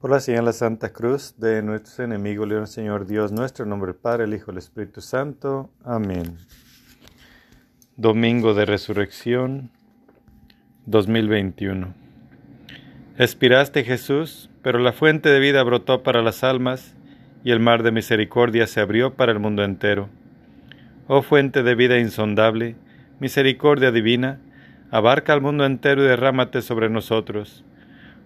Por la señal de la Santa Cruz de nuestros enemigos, León Señor Dios nuestro, nombre Padre, el Hijo el Espíritu Santo. Amén. Domingo de Resurrección 2021. Expiraste Jesús, pero la fuente de vida brotó para las almas y el mar de misericordia se abrió para el mundo entero. Oh fuente de vida insondable, misericordia divina, abarca al mundo entero y derrámate sobre nosotros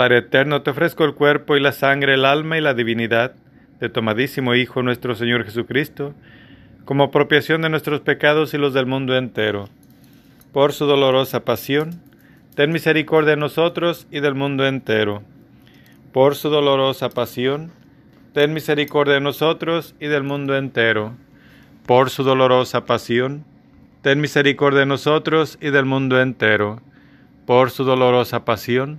Padre eterno, te ofrezco el cuerpo y la sangre, el alma y la divinidad de tu amadísimo Hijo nuestro Señor Jesucristo, como apropiación de nuestros pecados y los del mundo entero. Por su dolorosa pasión, ten misericordia de nosotros y del mundo entero. Por su dolorosa pasión, ten misericordia de nosotros y del mundo entero. Por su dolorosa pasión, ten misericordia de nosotros y del mundo entero. Por su dolorosa pasión,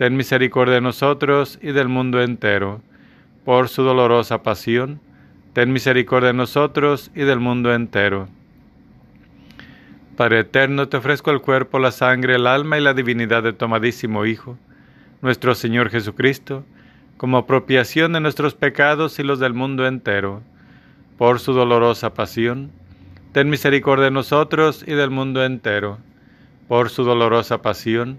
ten misericordia de nosotros y del mundo entero. Por su dolorosa pasión, ten misericordia de nosotros y del mundo entero. Padre eterno, te ofrezco el cuerpo, la sangre, el alma y la divinidad de tu amadísimo Hijo, nuestro Señor Jesucristo, como apropiación de nuestros pecados y los del mundo entero. Por su dolorosa pasión, ten misericordia de nosotros y del mundo entero. Por su dolorosa pasión,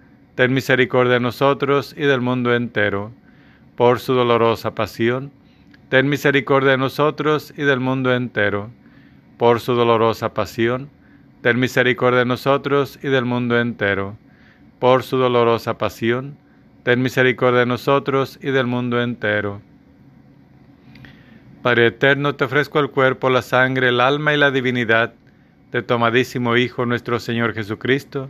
ten misericordia de nosotros y del mundo entero. Por su dolorosa pasión, ten misericordia de nosotros y del mundo entero. Por su dolorosa pasión, ten misericordia de nosotros y del mundo entero. Por su dolorosa pasión, ten misericordia de nosotros y del mundo entero. Padre eterno, te ofrezco el cuerpo, la sangre, el alma y la divinidad de tu amadísimo Hijo nuestro Señor Jesucristo,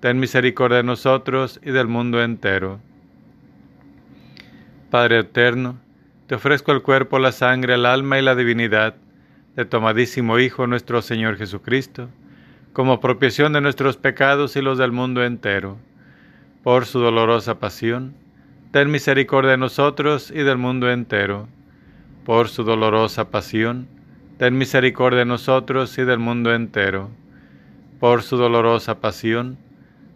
ten misericordia de nosotros y del mundo entero. Padre eterno, te ofrezco el cuerpo, la sangre, el alma y la divinidad de tu amadísimo Hijo nuestro Señor Jesucristo, como apropiación de nuestros pecados y los del mundo entero. Por su dolorosa pasión, ten misericordia de nosotros y del mundo entero. Por su dolorosa pasión, ten misericordia de nosotros y del mundo entero. Por su dolorosa pasión,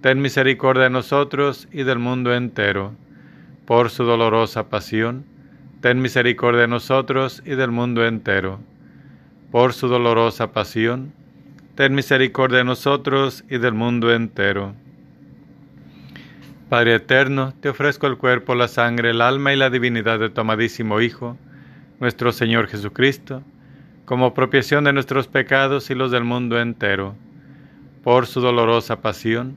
ten misericordia de nosotros y del mundo entero. Por su dolorosa pasión, ten misericordia de nosotros y del mundo entero. Por su dolorosa pasión, ten misericordia de nosotros y del mundo entero. Padre eterno, te ofrezco el cuerpo, la sangre, el alma y la divinidad de tu amadísimo Hijo, nuestro Señor Jesucristo, como propiación de nuestros pecados y los del mundo entero. Por su dolorosa pasión,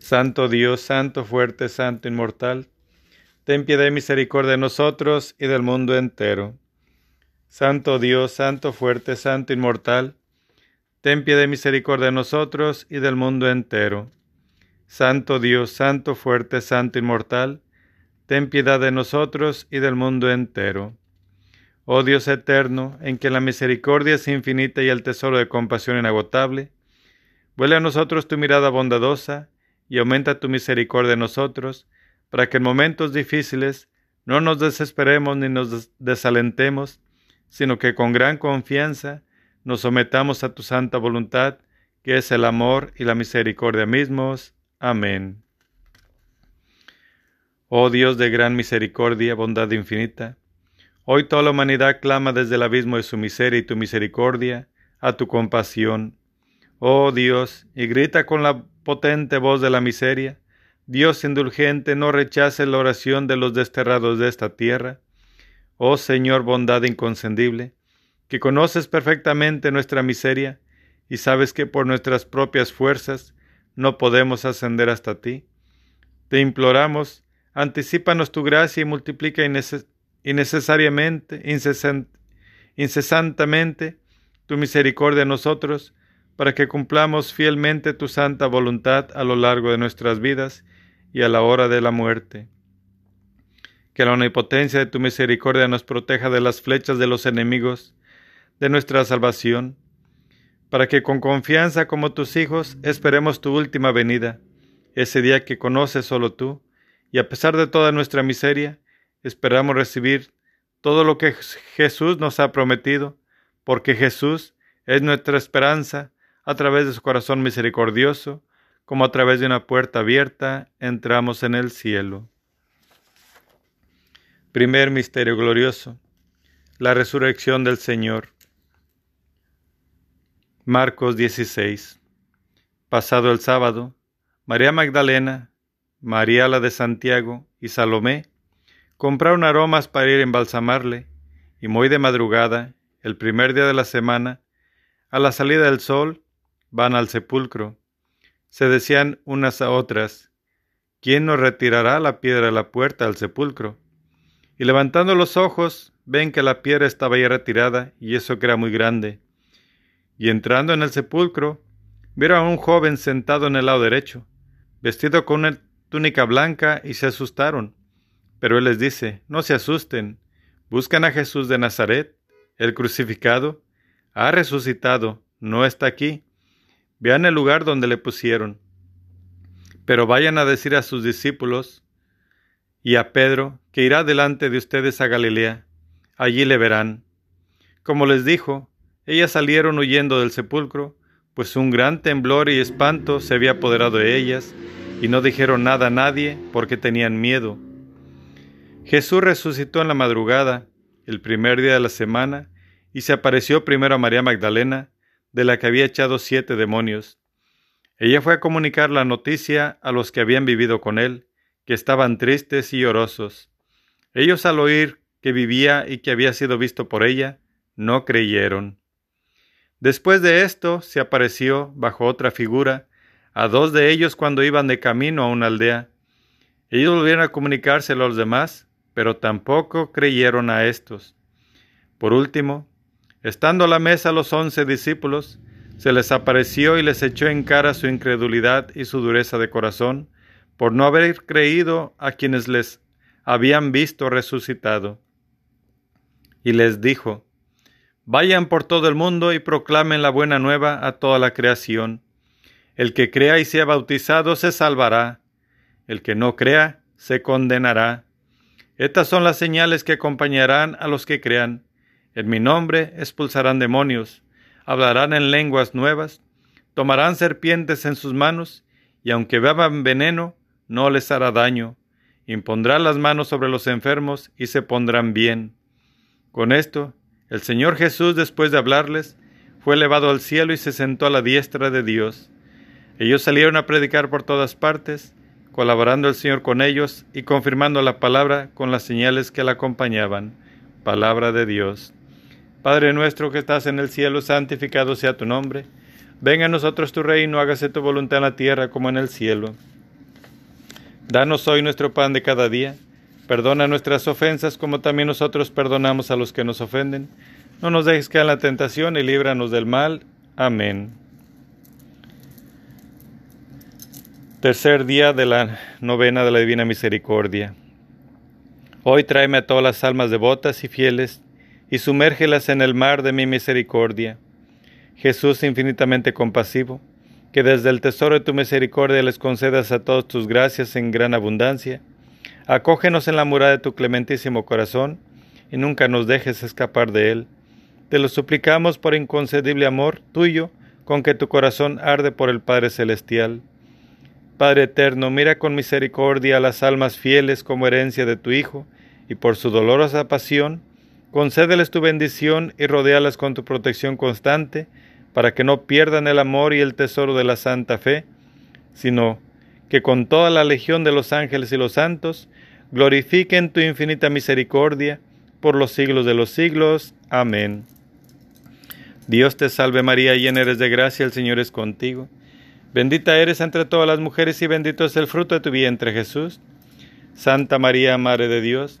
Santo Dios, Santo fuerte, Santo inmortal, ten piedad y misericordia de nosotros y del mundo entero. Santo Dios, Santo fuerte, Santo inmortal, ten piedad y misericordia de nosotros y del mundo entero. Santo Dios, Santo fuerte, Santo inmortal, ten piedad de nosotros y del mundo entero. Oh Dios eterno, en que la misericordia es infinita y el tesoro de compasión inagotable, vuelve a nosotros tu mirada bondadosa y aumenta tu misericordia en nosotros, para que en momentos difíciles no nos desesperemos ni nos desalentemos, sino que con gran confianza nos sometamos a tu santa voluntad, que es el amor y la misericordia mismos. Amén. Oh Dios de gran misericordia, bondad infinita, hoy toda la humanidad clama desde el abismo de su miseria y tu misericordia a tu compasión. Oh Dios, y grita con la potente voz de la miseria, Dios indulgente, no rechace la oración de los desterrados de esta tierra. Oh Señor, bondad inconcendible, que conoces perfectamente nuestra miseria y sabes que por nuestras propias fuerzas no podemos ascender hasta ti. Te imploramos, Anticípanos tu gracia y multiplica innecesariamente, incesantemente tu misericordia en nosotros, para que cumplamos fielmente tu santa voluntad a lo largo de nuestras vidas y a la hora de la muerte. Que la omnipotencia de tu misericordia nos proteja de las flechas de los enemigos de nuestra salvación, para que con confianza como tus hijos esperemos tu última venida, ese día que conoces solo tú, y a pesar de toda nuestra miseria, esperamos recibir todo lo que Jesús nos ha prometido, porque Jesús es nuestra esperanza a través de su corazón misericordioso, como a través de una puerta abierta entramos en el cielo. Primer misterio glorioso, la resurrección del Señor. Marcos 16. Pasado el sábado, María Magdalena, María la de Santiago y Salomé compraron aromas para ir a embalsamarle, y muy de madrugada, el primer día de la semana, a la salida del sol, van al sepulcro. Se decían unas a otras, ¿quién nos retirará la piedra de la puerta al sepulcro? Y levantando los ojos, ven que la piedra estaba ya retirada, y eso que era muy grande. Y entrando en el sepulcro, vieron a un joven sentado en el lado derecho, vestido con una túnica blanca, y se asustaron. Pero él les dice, no se asusten, buscan a Jesús de Nazaret, el crucificado, ha resucitado, no está aquí. Vean el lugar donde le pusieron. Pero vayan a decir a sus discípulos y a Pedro que irá delante de ustedes a Galilea. Allí le verán. Como les dijo, ellas salieron huyendo del sepulcro, pues un gran temblor y espanto se había apoderado de ellas, y no dijeron nada a nadie porque tenían miedo. Jesús resucitó en la madrugada, el primer día de la semana, y se apareció primero a María Magdalena, de la que había echado siete demonios. Ella fue a comunicar la noticia a los que habían vivido con él, que estaban tristes y llorosos. Ellos al oír que vivía y que había sido visto por ella, no creyeron. Después de esto se apareció, bajo otra figura, a dos de ellos cuando iban de camino a una aldea. Ellos volvieron a comunicárselo a los demás, pero tampoco creyeron a estos. Por último, Estando a la mesa los once discípulos, se les apareció y les echó en cara su incredulidad y su dureza de corazón, por no haber creído a quienes les habían visto resucitado. Y les dijo, Vayan por todo el mundo y proclamen la buena nueva a toda la creación. El que crea y sea bautizado se salvará, el que no crea se condenará. Estas son las señales que acompañarán a los que crean en mi nombre expulsarán demonios, hablarán en lenguas nuevas, tomarán serpientes en sus manos, y aunque beban veneno, no les hará daño. Impondrán las manos sobre los enfermos y se pondrán bien. Con esto, el Señor Jesús, después de hablarles, fue elevado al cielo y se sentó a la diestra de Dios. Ellos salieron a predicar por todas partes, colaborando el Señor con ellos y confirmando la palabra con las señales que la acompañaban. Palabra de Dios. Padre nuestro que estás en el cielo, santificado sea tu nombre. Venga a nosotros tu reino, hágase tu voluntad en la tierra como en el cielo. Danos hoy nuestro pan de cada día. Perdona nuestras ofensas como también nosotros perdonamos a los que nos ofenden. No nos dejes caer en la tentación y líbranos del mal. Amén. Tercer día de la novena de la Divina Misericordia. Hoy tráeme a todas las almas devotas y fieles y sumérgelas en el mar de mi misericordia. Jesús infinitamente compasivo, que desde el tesoro de tu misericordia les concedas a todos tus gracias en gran abundancia, acógenos en la muralla de tu clementísimo corazón, y nunca nos dejes escapar de él. Te lo suplicamos por inconcedible amor tuyo, con que tu corazón arde por el Padre Celestial. Padre eterno, mira con misericordia a las almas fieles como herencia de tu Hijo, y por su dolorosa pasión, Concédeles tu bendición y rodéalas con tu protección constante, para que no pierdan el amor y el tesoro de la santa fe, sino que con toda la legión de los ángeles y los santos glorifiquen tu infinita misericordia por los siglos de los siglos. Amén. Dios te salve María, llena eres de gracia, el Señor es contigo. Bendita eres entre todas las mujeres y bendito es el fruto de tu vientre Jesús. Santa María, Madre de Dios,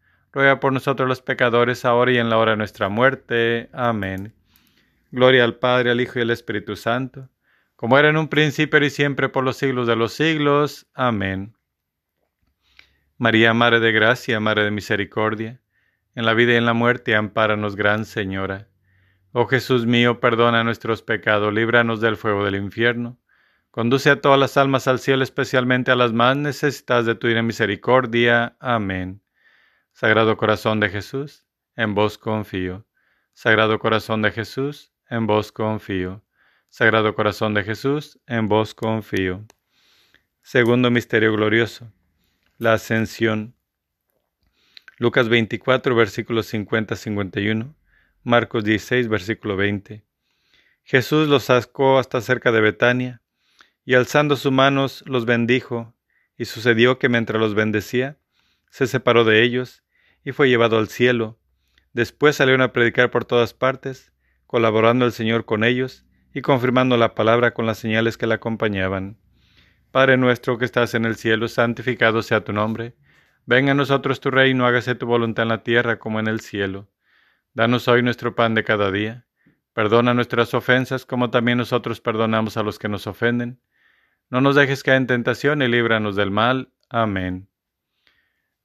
ruega por nosotros los pecadores, ahora y en la hora de nuestra muerte. Amén. Gloria al Padre, al Hijo y al Espíritu Santo como era en un principio y siempre por los siglos de los siglos. Amén. María, Madre de Gracia, Madre de Misericordia, en la vida y en la muerte, ampáranos, Gran Señora. Oh Jesús mío, perdona nuestros pecados, líbranos del fuego del infierno. Conduce a todas las almas al cielo, especialmente a las más necesitadas de tu misericordia. Amén. Sagrado Corazón de Jesús, en vos confío. Sagrado Corazón de Jesús, en vos confío. Sagrado Corazón de Jesús, en vos confío. Segundo Misterio Glorioso. La Ascensión. Lucas 24, versículos 50-51. Marcos 16, versículo 20. Jesús los sacó hasta cerca de Betania, y alzando sus manos los bendijo, y sucedió que mientras los bendecía, se separó de ellos, y fue llevado al cielo. Después salieron a predicar por todas partes, colaborando el Señor con ellos, y confirmando la palabra con las señales que la acompañaban. Padre nuestro que estás en el cielo, santificado sea tu nombre. Venga a nosotros tu reino, hágase tu voluntad en la tierra como en el cielo. Danos hoy nuestro pan de cada día. Perdona nuestras ofensas como también nosotros perdonamos a los que nos ofenden. No nos dejes caer en tentación y líbranos del mal. Amén.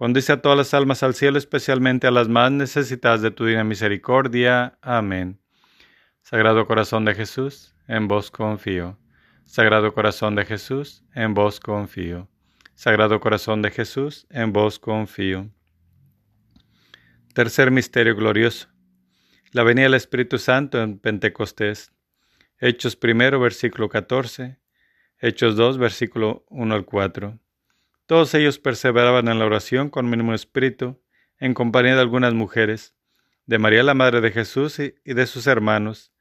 conduce a todas las almas al cielo, especialmente a las más necesitadas de tu divina misericordia. Amén. Sagrado Corazón de Jesús, en vos confío. Sagrado Corazón de Jesús, en vos confío. Sagrado Corazón de Jesús, en vos confío. Tercer misterio glorioso la venida del Espíritu Santo en Pentecostés. Hechos primero, versículo 14. Hechos 2, versículo 1 al 4. Todos ellos perseveraban en la oración con mínimo espíritu, en compañía de algunas mujeres, de María la Madre de Jesús y de sus hermanos.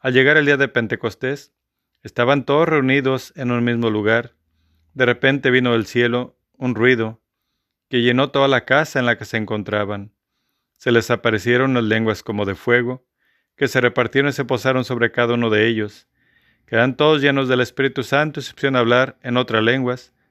Al llegar el día de Pentecostés, estaban todos reunidos en un mismo lugar. De repente vino del cielo un ruido que llenó toda la casa en la que se encontraban se les aparecieron las lenguas como de fuego, que se repartieron y se posaron sobre cada uno de ellos. Quedan todos llenos del Espíritu Santo y se pusieron a hablar en otras lenguas,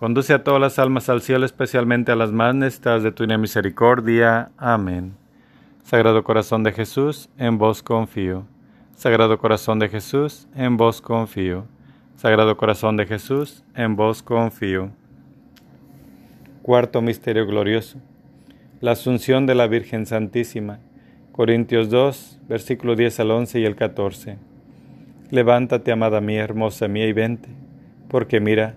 Conduce a todas las almas al cielo, especialmente a las más necesitadas de tu misericordia. Amén. Sagrado Corazón de Jesús, en vos confío. Sagrado Corazón de Jesús, en vos confío. Sagrado Corazón de Jesús, en vos confío. Cuarto Misterio Glorioso. La Asunción de la Virgen Santísima. Corintios 2, versículo 10 al 11 y el 14. Levántate, amada mía, hermosa mía, y vente, porque mira,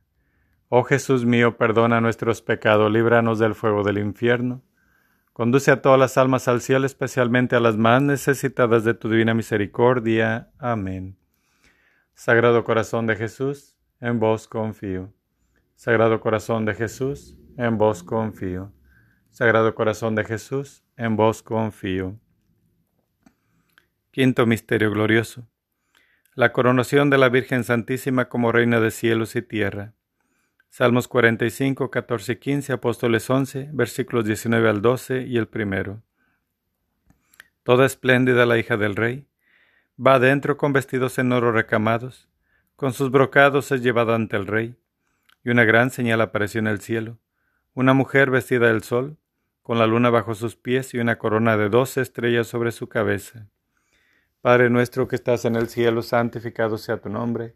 Oh Jesús mío, perdona nuestros pecados, líbranos del fuego del infierno. Conduce a todas las almas al cielo, especialmente a las más necesitadas de tu divina misericordia. Amén. Sagrado corazón de Jesús, en vos confío. Sagrado corazón de Jesús, en vos confío. Sagrado corazón de Jesús, en vos confío. Quinto Misterio Glorioso. La coronación de la Virgen Santísima como Reina de cielos y tierra. Salmos 45, 14 y 15, Apóstoles 11, versículos 19 al 12 y el primero. Toda espléndida la hija del rey, va adentro con vestidos en oro recamados, con sus brocados es llevada ante el rey, y una gran señal apareció en el cielo, una mujer vestida del sol, con la luna bajo sus pies y una corona de doce estrellas sobre su cabeza. Padre nuestro que estás en el cielo, santificado sea tu nombre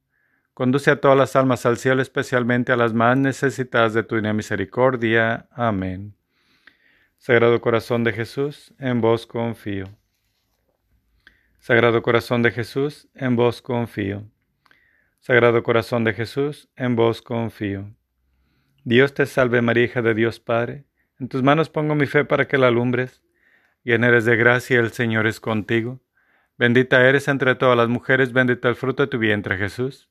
conduce a todas las almas al cielo, especialmente a las más necesitadas de tu misericordia. Amén. Sagrado Corazón de Jesús, en vos confío. Sagrado Corazón de Jesús, en vos confío. Sagrado Corazón de Jesús, en vos confío. Dios te salve María, hija de Dios Padre, en tus manos pongo mi fe para que la alumbres. Llena eres de gracia, el Señor es contigo. Bendita eres entre todas las mujeres, bendito el fruto de tu vientre Jesús.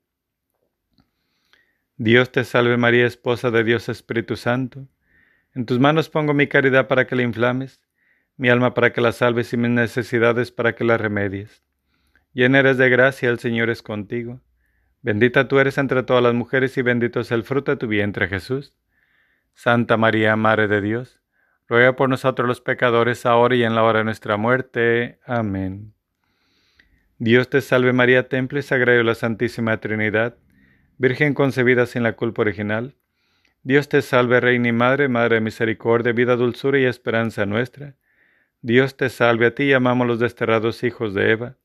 Dios te salve María, esposa de Dios Espíritu Santo. En tus manos pongo mi caridad para que la inflames, mi alma para que la salves y mis necesidades para que la remedies. Llena eres de gracia, el Señor es contigo. Bendita tú eres entre todas las mujeres y bendito es el fruto de tu vientre, Jesús. Santa María, Madre de Dios, ruega por nosotros los pecadores, ahora y en la hora de nuestra muerte. Amén. Dios te salve María, temple y sagrado de la Santísima Trinidad, Virgen concebida sin la culpa original Dios te salve, Reina y Madre, Madre de Misericordia, vida, dulzura y esperanza nuestra. Dios te salve, a ti llamamos los desterrados hijos de Eva.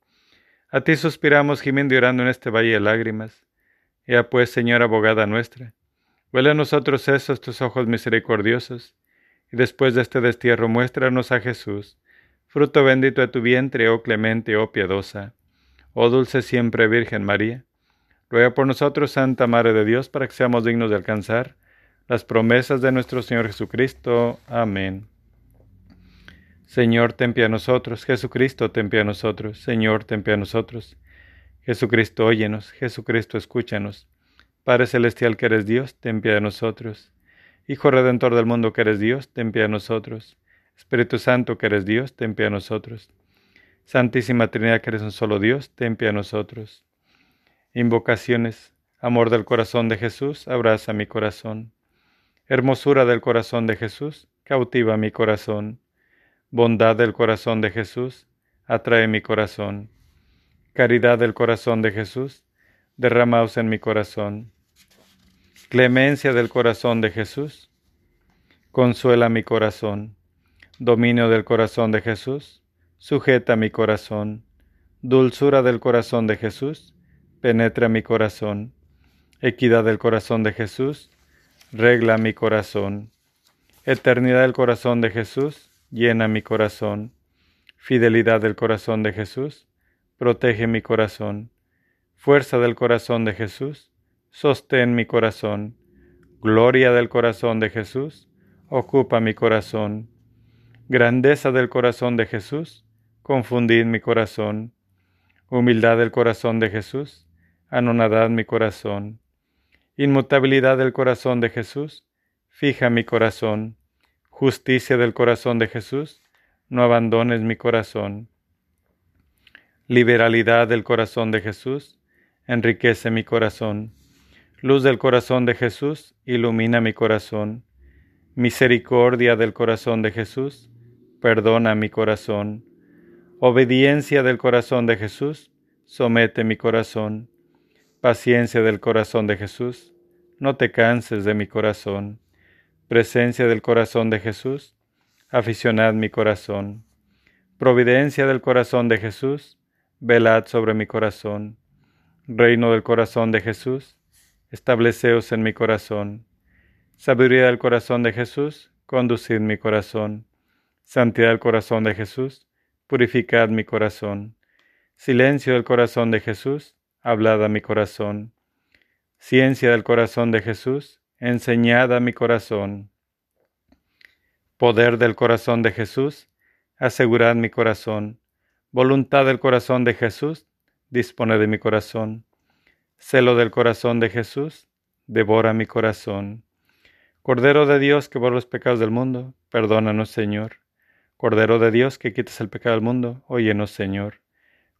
A ti suspiramos gimiendo y orando en este valle de lágrimas. Ya pues, Señora abogada nuestra, huele a nosotros esos tus ojos misericordiosos, y después de este destierro muéstranos a Jesús, fruto bendito de tu vientre, oh clemente, oh piadosa, oh dulce siempre Virgen María. Ruega por nosotros, Santa Madre de Dios, para que seamos dignos de alcanzar las promesas de nuestro Señor Jesucristo. Amén. Señor, ten pie a nosotros. Jesucristo, ten pie a nosotros. Señor, ten pie a nosotros. Jesucristo, óyenos. Jesucristo, escúchanos. Padre Celestial que eres Dios, ten pie a nosotros. Hijo Redentor del mundo que eres Dios, ten pie a nosotros. Espíritu Santo que eres Dios, ten pie a nosotros. Santísima Trinidad que eres un solo Dios, ten pie a nosotros. Invocaciones. Amor del corazón de Jesús, abraza mi corazón. Hermosura del corazón de Jesús, cautiva mi corazón. Bondad del corazón de Jesús, atrae mi corazón. Caridad del corazón de Jesús, derramaos en mi corazón. Clemencia del corazón de Jesús, consuela mi corazón. Dominio del corazón de Jesús, sujeta mi corazón. Dulzura del corazón de Jesús, penetra mi corazón. Equidad del corazón de Jesús, regla mi corazón. Eternidad del corazón de Jesús, llena mi corazón. Fidelidad del corazón de Jesús, protege mi corazón. Fuerza del corazón de Jesús, sostén mi corazón. Gloria del corazón de Jesús, ocupa mi corazón. Grandeza del corazón de Jesús, confundid mi corazón. Humildad del corazón de Jesús, anonadad mi corazón. Inmutabilidad del corazón de Jesús, fija mi corazón. Justicia del corazón de Jesús, no abandones mi corazón. Liberalidad del corazón de Jesús, enriquece mi corazón. Luz del corazón de Jesús, ilumina mi corazón. Misericordia del corazón de Jesús, perdona mi corazón. Obediencia del corazón de Jesús, somete mi corazón. Paciencia del corazón de Jesús, no te canses de mi corazón. Presencia del corazón de Jesús, aficionad mi corazón. Providencia del corazón de Jesús, velad sobre mi corazón. Reino del corazón de Jesús, estableceos en mi corazón. Sabiduría del corazón de Jesús, conducid mi corazón. Santidad del corazón de Jesús, purificad mi corazón. Silencio del corazón de Jesús, hablad mi corazón. Ciencia del corazón de Jesús, enseñad mi corazón. Poder del corazón de Jesús, asegurad mi corazón. Voluntad del corazón de Jesús, dispone de mi corazón. Celo del corazón de Jesús, devora mi corazón. Cordero de Dios que borra los pecados del mundo, perdónanos, Señor. Cordero de Dios que quites el pecado del mundo, óyenos, Señor.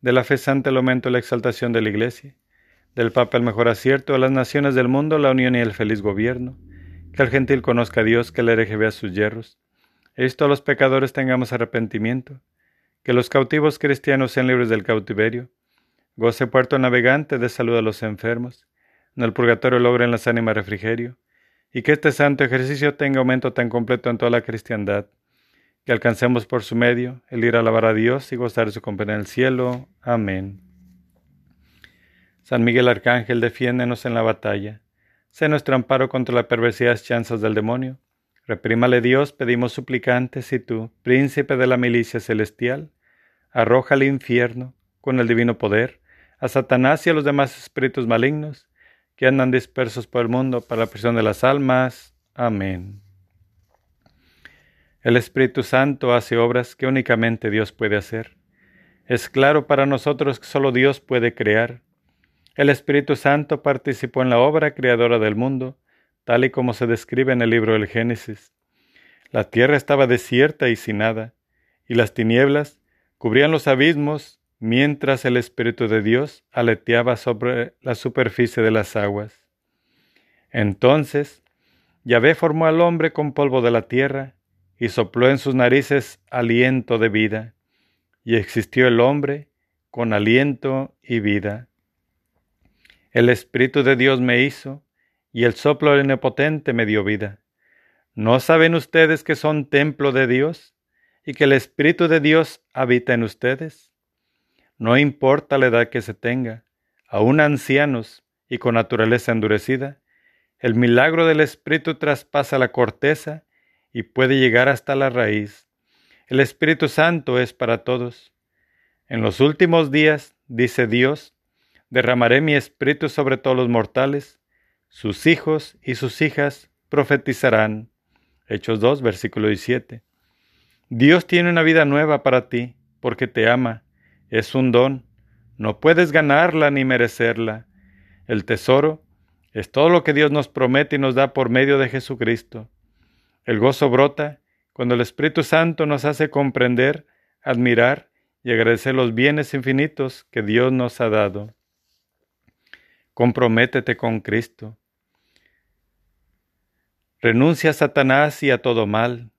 de la fe santa el aumento y la exaltación de la Iglesia, del Papa el mejor acierto de las naciones del mundo, la unión y el feliz gobierno, que el gentil conozca a Dios, que el hereje vea sus yerros, esto a los pecadores tengamos arrepentimiento, que los cautivos cristianos sean libres del cautiverio, goce puerto navegante de salud a los enfermos, en el purgatorio logren las ánimas refrigerio, y que este santo ejercicio tenga aumento tan completo en toda la cristiandad, que alcancemos por su medio el ir a alabar a Dios y gozar de su compañía en el cielo. Amén. San Miguel Arcángel, defiéndenos en la batalla. Sé nuestro amparo contra las perversidades chanzas del demonio. Reprímale Dios, pedimos suplicantes, y tú, príncipe de la milicia celestial, arroja al infierno, con el divino poder, a Satanás y a los demás espíritus malignos que andan dispersos por el mundo para la prisión de las almas. Amén. El Espíritu Santo hace obras que únicamente Dios puede hacer. Es claro para nosotros que solo Dios puede crear. El Espíritu Santo participó en la obra creadora del mundo, tal y como se describe en el libro del Génesis. La tierra estaba desierta y sin nada, y las tinieblas cubrían los abismos, mientras el Espíritu de Dios aleteaba sobre la superficie de las aguas. Entonces, Yahvé formó al hombre con polvo de la tierra, y sopló en sus narices aliento de vida, y existió el hombre con aliento y vida. El Espíritu de Dios me hizo, y el soplo del me dio vida. ¿No saben ustedes que son templo de Dios y que el Espíritu de Dios habita en ustedes? No importa la edad que se tenga, aun ancianos y con naturaleza endurecida, el milagro del Espíritu traspasa la corteza y puede llegar hasta la raíz. El Espíritu Santo es para todos. En los últimos días, dice Dios, derramaré mi espíritu sobre todos los mortales, sus hijos y sus hijas profetizarán. Hechos 2, versículo 17. Dios tiene una vida nueva para ti, porque te ama. Es un don. No puedes ganarla ni merecerla. El tesoro es todo lo que Dios nos promete y nos da por medio de Jesucristo. El gozo brota cuando el Espíritu Santo nos hace comprender, admirar y agradecer los bienes infinitos que Dios nos ha dado. Comprométete con Cristo. Renuncia a Satanás y a todo mal,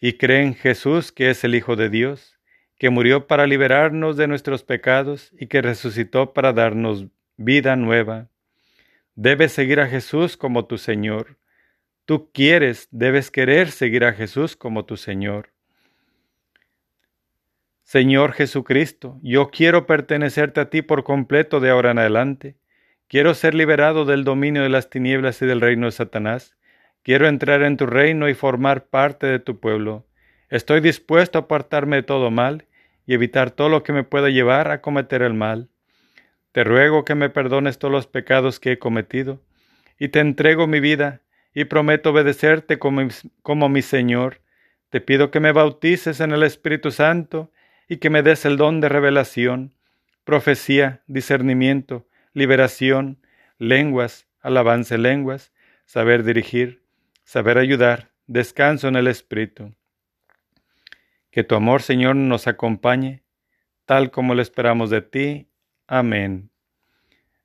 y cree en Jesús que es el Hijo de Dios, que murió para liberarnos de nuestros pecados y que resucitó para darnos vida nueva. Debes seguir a Jesús como tu Señor Tú quieres, debes querer seguir a Jesús como tu Señor. Señor Jesucristo, yo quiero pertenecerte a ti por completo de ahora en adelante. Quiero ser liberado del dominio de las tinieblas y del reino de Satanás. Quiero entrar en tu reino y formar parte de tu pueblo. Estoy dispuesto a apartarme de todo mal y evitar todo lo que me pueda llevar a cometer el mal. Te ruego que me perdones todos los pecados que he cometido y te entrego mi vida y prometo obedecerte como, como mi Señor. Te pido que me bautices en el Espíritu Santo y que me des el don de revelación, profecía, discernimiento, liberación, lenguas, alabanza lenguas, saber dirigir, saber ayudar, descanso en el Espíritu. Que tu amor, Señor, nos acompañe, tal como lo esperamos de ti. Amén.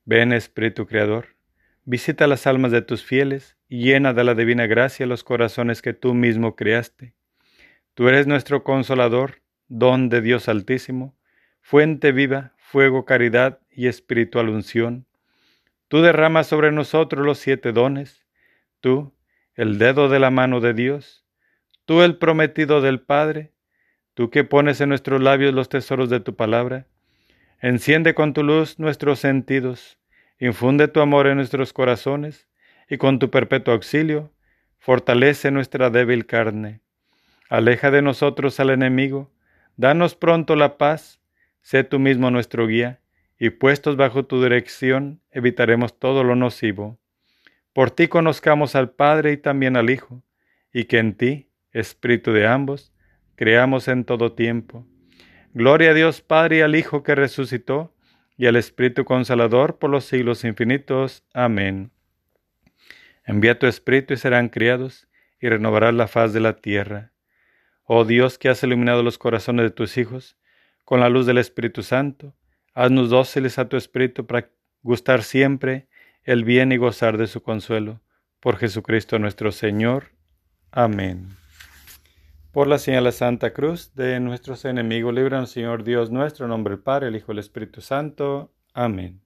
Ven, Espíritu Creador, visita las almas de tus fieles llena de la divina gracia los corazones que tú mismo creaste. Tú eres nuestro consolador, don de Dios Altísimo, fuente viva, fuego, caridad y espiritual unción. Tú derramas sobre nosotros los siete dones, tú, el dedo de la mano de Dios, tú el prometido del Padre, tú que pones en nuestros labios los tesoros de tu palabra, enciende con tu luz nuestros sentidos, infunde tu amor en nuestros corazones, y con tu perpetuo auxilio, fortalece nuestra débil carne. Aleja de nosotros al enemigo, danos pronto la paz, sé tú mismo nuestro guía, y puestos bajo tu dirección evitaremos todo lo nocivo. Por ti conozcamos al Padre y también al Hijo, y que en ti, Espíritu de ambos, creamos en todo tiempo. Gloria a Dios Padre y al Hijo que resucitó, y al Espíritu Consolador por los siglos infinitos. Amén. Envía tu Espíritu y serán criados, y renovarás la faz de la tierra. Oh Dios que has iluminado los corazones de tus hijos, con la luz del Espíritu Santo, haznos dóciles a tu Espíritu para gustar siempre el bien y gozar de su consuelo. Por Jesucristo nuestro Señor. Amén. Por la señal de Santa Cruz de nuestros enemigos, líbranos, Señor Dios nuestro, nombre del Padre, el Hijo y el Espíritu Santo. Amén.